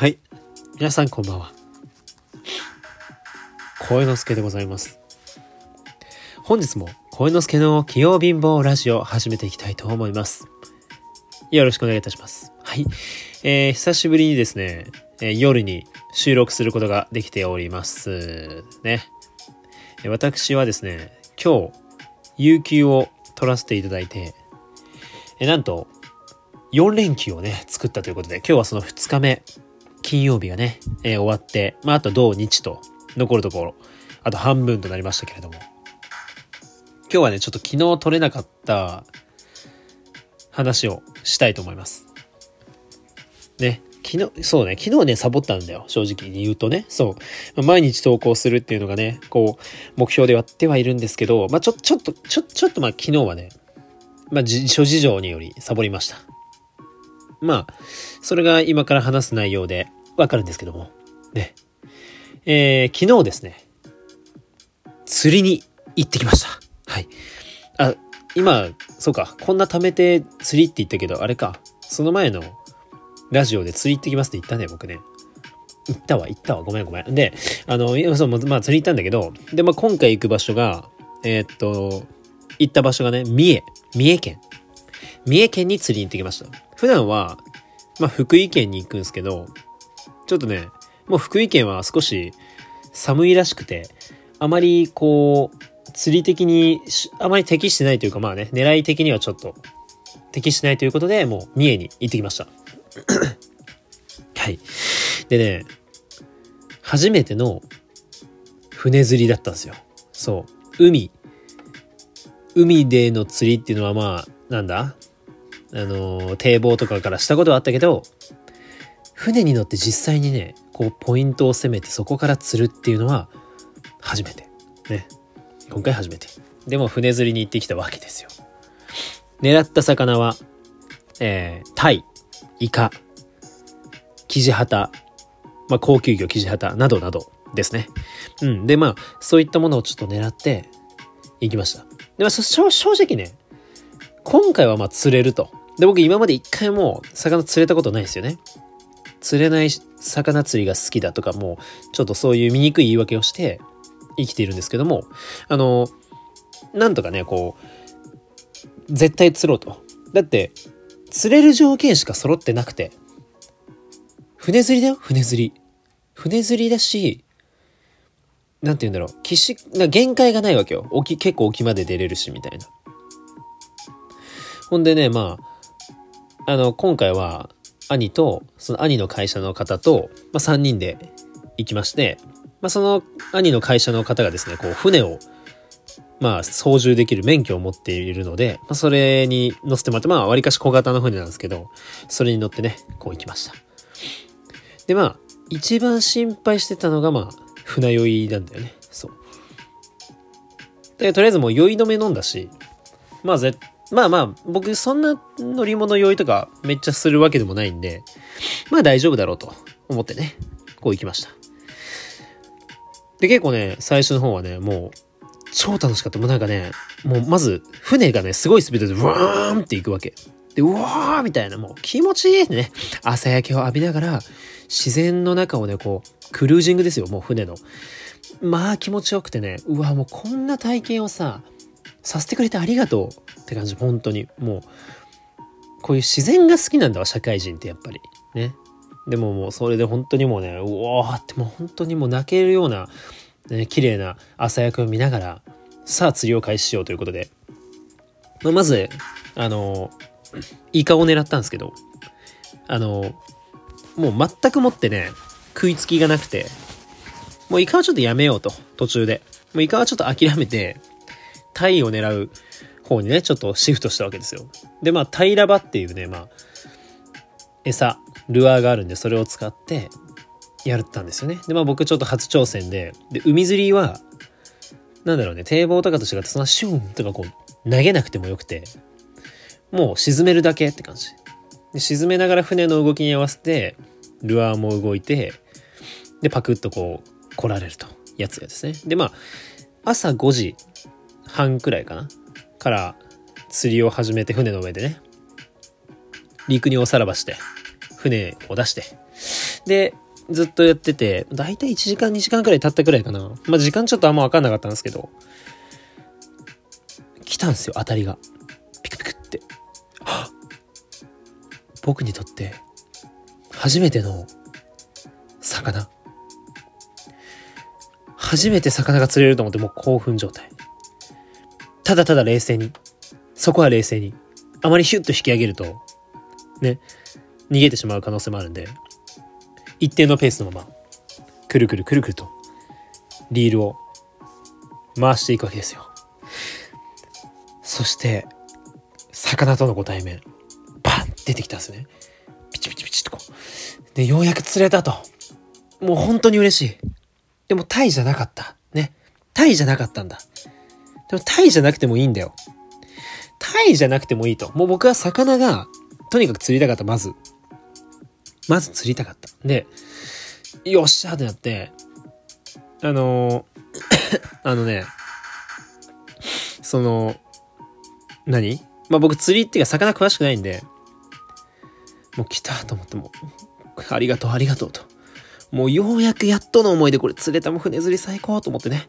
はい。皆さんこんばんは。声之助でございます。本日も声之助の器用貧乏ラジオを始めていきたいと思います。よろしくお願いいたします。はい。えー、久しぶりにですね、えー夜に収録することができております。ね。私はですね、今日、有給を取らせていただいて、えなんと、4連休をね、作ったということで、今日はその2日目、金曜日がね、えー終わって、まあ、あと土日と、残るところ、あと半分となりましたけれども、今日はね、ちょっと昨日取れなかった話をしたいと思います。ね、昨日、そうね、昨日ね、サボったんだよ、正直に言うとね。そう。毎日投稿するっていうのがね、こう、目標でやってはいるんですけど、まあ、ちょ、ちょっと、ちょ、ちょっとまあ、昨日はね、まあ、諸事情によりサボりました。まあ、それが今から話す内容でわかるんですけども、ね。えー、昨日ですね、釣りに行ってきました。はい。あ、今、そうか、こんな貯めて釣りって言ったけど、あれか、その前のラジオで釣り行ってきますって言ったね、僕ね。行ったわ、行ったわ、ごめんごめん。で、あの、そう、まあ釣り行ったんだけど、で、まあ今回行く場所が、えーっと、行った場所がね、三重、三重県。三重県に釣りに行ってきました。普段は、まあ福井県に行くんですけど、ちょっとね、もう福井県は少し寒いらしくて、あまりこう、釣り的にし、あまり適してないというか、まあね、狙い的にはちょっと適してないということで、もう三重に行ってきました。はい。でね、初めての船釣りだったんですよ。そう。海。海での釣りっていうのはまあ、なんだ？あの、堤防とかからしたことはあったけど、船に乗って実際にね、こうポイントを攻めてそこから釣るっていうのは初めて。ね。今回初めて。でも船釣りに行ってきたわけですよ。狙った魚は、えー、タイ、イカ、キジハタ、まあ、高級魚キジハタなどなどですね。うん。で、まあ、そういったものをちょっと狙って行きました。で、まあ、正直ね、今回はまあ釣れると。で、僕今まで一回も魚釣れたことないですよね。釣れない魚釣りが好きだとかも、ちょっとそういう醜い言い訳をして生きているんですけども、あの、なんとかね、こう、絶対釣ろうと。だって、釣れる条件しか揃ってなくて、船釣りだよ、船釣り。船釣りだし、なんて言うんだろう、岸、な限界がないわけよ。沖、結構沖まで出れるし、みたいな。ほんでね、まあ、あの、今回は、兄と、その兄の会社の方と、まあ、3人で行きまして、まあ、その兄の会社の方がですね、こう、船を、まあ、操縦できる免許を持っているので、まあ、それに乗せてもらって、まあ、割かし小型の船なんですけど、それに乗ってね、こう行きました。で、まあ、一番心配してたのが、まあ、船酔いなんだよね。そう。で、とりあえずもう酔い止め飲んだし、まあ、ぜ、まあまあ、僕そんな乗り物酔いとかめっちゃするわけでもないんで、まあ大丈夫だろうと思ってね、こう行きました。で、結構ね、最初の方はね、もう、超楽しかった。もうなんかね、もうまず、船がね、すごいスピードで、ブワーンって行くわけ。で、うわーみたいな、もう気持ちいいね。朝焼けを浴びながら、自然の中をね、こう、クルージングですよ、もう船の。まあ気持ちよくてね、うわ、もうこんな体験をさ、させてくれてありがとうって感じ、本当に。もう、こういう自然が好きなんだわ、社会人ってやっぱり。ね。でももうそれで本当にもうね、うおーってもう本当にもう泣けるような、ね、綺麗な朝焼けを見ながら、さあ釣りを開始しようということで。まあ、まず、あの、イカを狙ったんですけど、あの、もう全くもってね、食いつきがなくて、もうイカはちょっとやめようと、途中で。もうイカはちょっと諦めて、タイを狙う方にね、ちょっとシフトしたわけですよ。で、まあ、タイラバっていうね、まあ、餌、ルアーがあるんで、それを使って、やったんですよね。で、まあ僕ちょっと初挑戦で、で、海釣りは、なんだろうね、堤防とかと違って、そんなシュンとかこう、投げなくてもよくて、もう沈めるだけって感じ。で沈めながら船の動きに合わせて、ルアーも動いて、で、パクッとこう、来られると。やつがですね。で、まあ、朝5時半くらいかなから釣りを始めて船の上でね、陸におさらばして、船を出して、で、ずっとやってて、だいたい1時間2時間くらい経ったくらいかな。まあ、時間ちょっとあんまわかんなかったんですけど、来たんですよ、当たりが。ピクピクって。僕にとって、初めての魚。初めて魚が釣れると思ってもう興奮状態。ただただ冷静に。そこは冷静に。あまりヒュッと引き上げると、ね、逃げてしまう可能性もあるんで、一定のペースのまま、くるくるくるくると、リールを回していくわけですよ。そして、魚とのご対面、バン出てきたんですね。ピチピチピチとこう。で、ようやく釣れたと。もう本当に嬉しい。でもタイじゃなかった。ね。タイじゃなかったんだ。でもタイじゃなくてもいいんだよ。タイじゃなくてもいいと。もう僕は魚が、とにかく釣りたかった、まず。まず釣りたかった。で、よっしゃーってなって、あの あのね、その、何？まあ僕釣りっていうか魚詳しくないんで、もう来たと思ってもありがとうありがとうと。もうようやくやっとの思いでこれ釣れたも船釣り最高と思ってね。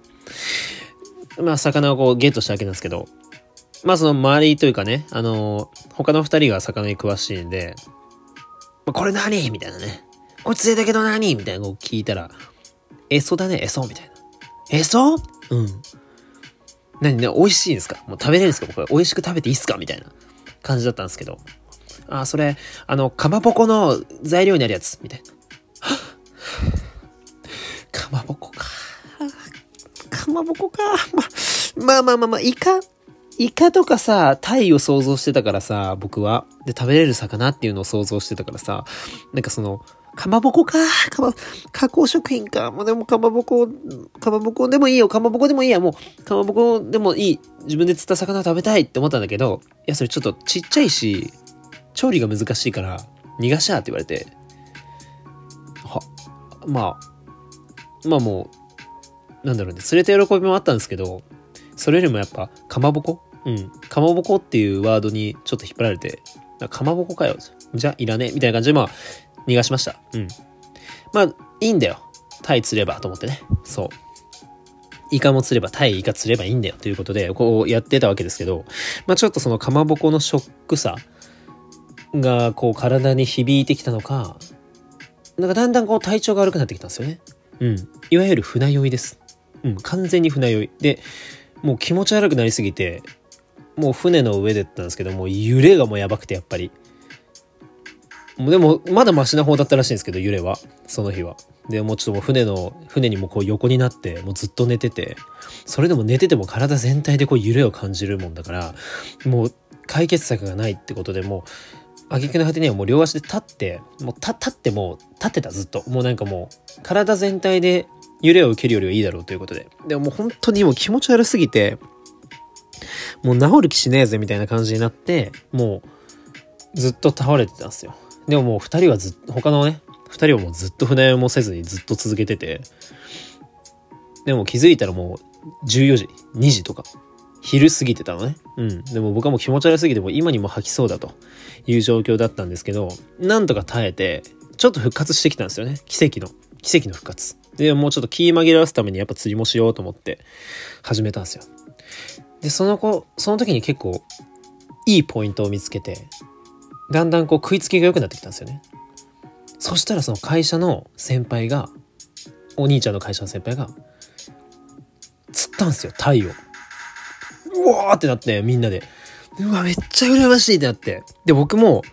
まあ魚をこうゲットしたわけなんですけど、まあその周りというかね、あのー、他の二人が魚に詳しいんで、まあ、これ何？みたいなね。これ釣れたけど何？みたいなのを聞いたら、えそだね、えそみたいな。えそう？ん。何？ね、美味しいんですか？もう食べれるんですか？これ美味しく食べていいっすか？みたいな感じだったんですけど。あ、それ、あの、かまぼこの材料になるやつ、みたいな。かまぼこ。か。まぼこか。ま、まあまあまあまあ、イカ、イカとかさ、タイを想像してたからさ、僕は。で、食べれる魚っていうのを想像してたからさ、なんかその、かまぼこか、かま、加工食品か。もうでもかまぼこ、かまぼこでもいいよ、かまぼこでもいいや、もう、かまぼこでもいい。自分で釣った魚食べたいって思ったんだけど、いや、それちょっとちっちゃいし、調理が難しいから、逃がしゃって言われて、は、まあ、まあもう、なんだろうね、釣れた喜びもあったんですけど、それよりもやっぱ、かまぼこ？うん。かまぼこっていうワードにちょっと引っ張られて、かまぼこかよ。じゃあ、いらねえ。みたいな感じで、まあ、逃がしました。うん。まあ、いいんだよ。タイ釣ればと思ってね。そう。イカも釣れば、タイイカ釣ればいいんだよということで、こうやってたわけですけど、まあちょっとそのかまぼこのショックさが、こう体に響いてきたのか、なんかだんだんこう体調が悪くなってきたんですよね。うん。いわゆる船酔いです。うん、完全に船酔い。で、もう気持ち悪くなりすぎて、もう船の上でったんですけどもう、揺れがもうやばくてやっぱり。でも、まだマシな方だったらしいんですけど、揺れは。その日は。で、もうちょっともう船の、船にもこう横になって、もうずっと寝てて、それでも寝てても体全体でこう揺れを感じるもんだから、もう解決策がないってことでもう、挙句の果てにはもう両足で立って、もう立ってもう、立ってたずっと。もうなんかもう、体全体で揺れを受けるよりはいいだろうということで。でももう本当にもう気持ち悪すぎて、もう治る気しねえぜみたいな感じになって、もうずっと倒れてたんですよ。でももう二人はずっと、他のね、二人はもうずっと船酔いもせずにずっと続けてて、でも気づいたらもう14時、2時とか、昼過ぎてたのね。うん。でも僕はもう気持ち悪すぎてもう今にも吐きそうだという状況だったんですけど、なんとか耐えて、ちょっと復活してきたんですよね。奇跡の。奇跡の復活。で、もうちょっと気紛らわすためにやっぱ釣りもしようと思って始めたんですよ。で、その子、その時に結構いいポイントを見つけて、だんだんこう食いつきが良くなってきたんですよね。そしたらその会社の先輩が、お兄ちゃんの会社の先輩が、釣ったんですよ、タイを。うわーってなって、みんなで。うわ、めっちゃ羨ましいってなって。で、僕も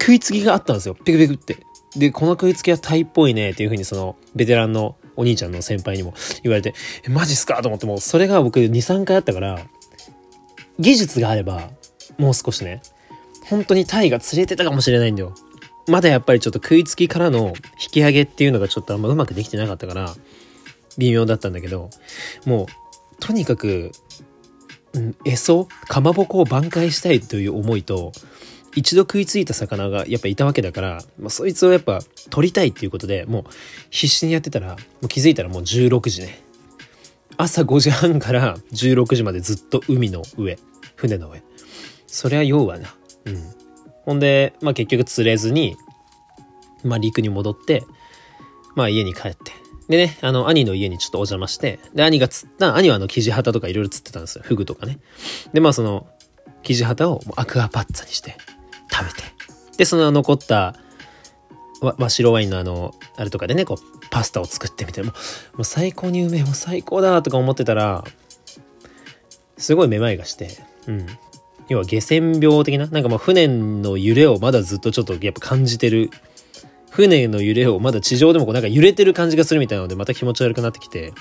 食いつきがあったんですよ。ピクピクって。で、この食いつきはタイっぽいねっていう風にその、ベテランのお兄ちゃんの先輩にも言われて、え、マジっすか？と思っても、それが僕2、3回あったから、技術があれば、もう少しね、本当にタイが釣れてたかもしれないんだよ。まだやっぱりちょっと食いつきからの引き上げっていうのがちょっとあんまうまくできてなかったから、微妙だったんだけど、もう、とにかく、うん、えそかまぼこを挽回したいという思いと、一度食いついた魚がやっぱいたわけだから、まあ、そいつをやっぱ取りたいっていうことで、もう必死にやってたら、もう気づいたらもう16時ね。朝5時半から16時までずっと海の上、船の上。そりゃ酔うわな。うん。ほんで、まあ結局釣れずに、まあ陸に戻って、まあ家に帰って。でね、あの、兄の家にちょっとお邪魔して、で、兄が釣った、兄はあの、キジハタとかいろいろ釣ってたんですよ。フグとかね。で、まあその、キジハタをアクアパッツァにして食べて。で、その残ったわ、わ、白ワインのあの、あれとかでね、こう、パスタを作ってみて、もう、もう最高にうめえ、もう最高だとか思ってたら、すごいめまいがして、うん。要は下船病的な、なんかもう船の揺れをまだずっとちょっとやっぱ感じてる。船の揺れをまだ地上でもこうなんか揺れてる感じがするみたいなのでまた気持ち悪くなってきて、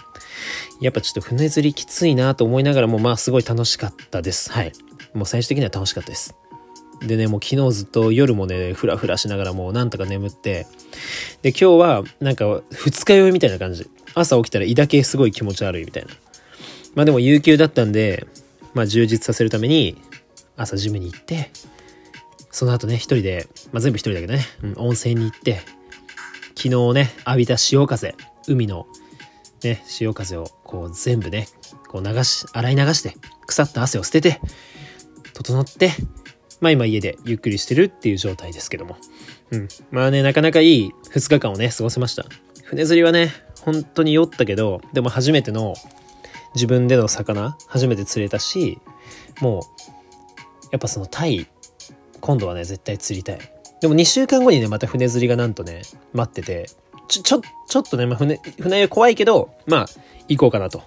やっぱちょっと船釣りきついなと思いながらもまあすごい楽しかったです。はい。もう最終的には楽しかったです。でね、もう昨日ずっと夜もね、ふらふらしながらもうなんとか眠って、で、今日はなんか二日酔いみたいな感じ。朝起きたら胃だけすごい気持ち悪いみたいな。まあでも有給だったんで、まあ充実させるために朝ジムに行って、その後ね、一人で、まあ全部一人だけどね、うん、温泉に行って、昨日ね、浴びた潮風、海のね、潮風をこう全部ね、こう流し、洗い流して、腐った汗を捨てて、整って、まあ今家でゆっくりしてるっていう状態ですけども。うん。まあね、なかなかいい2日間をね、過ごせました。船釣りはね、本当に酔ったけど、でも初めての自分での魚、初めて釣れたし、もう、やっぱそのタイ、今度はね、絶対釣りたい。でも2週間後にね、また船釣りがなんとね、待ってて、ちょ、ちょ、ちょっとね、まあ、船、船酔い怖いけど、まあ、行こうかなと、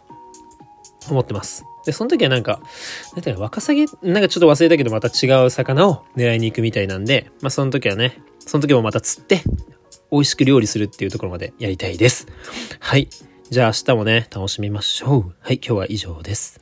思ってます。で、その時はなんか、なんていうの、ワカサギなんかちょっと忘れたけど、また違う魚を狙いに行くみたいなんで、まあその時はね、その時もまた釣って、美味しく料理するっていうところまでやりたいです。はい。じゃあ明日もね、楽しみましょう。はい、今日は以上です。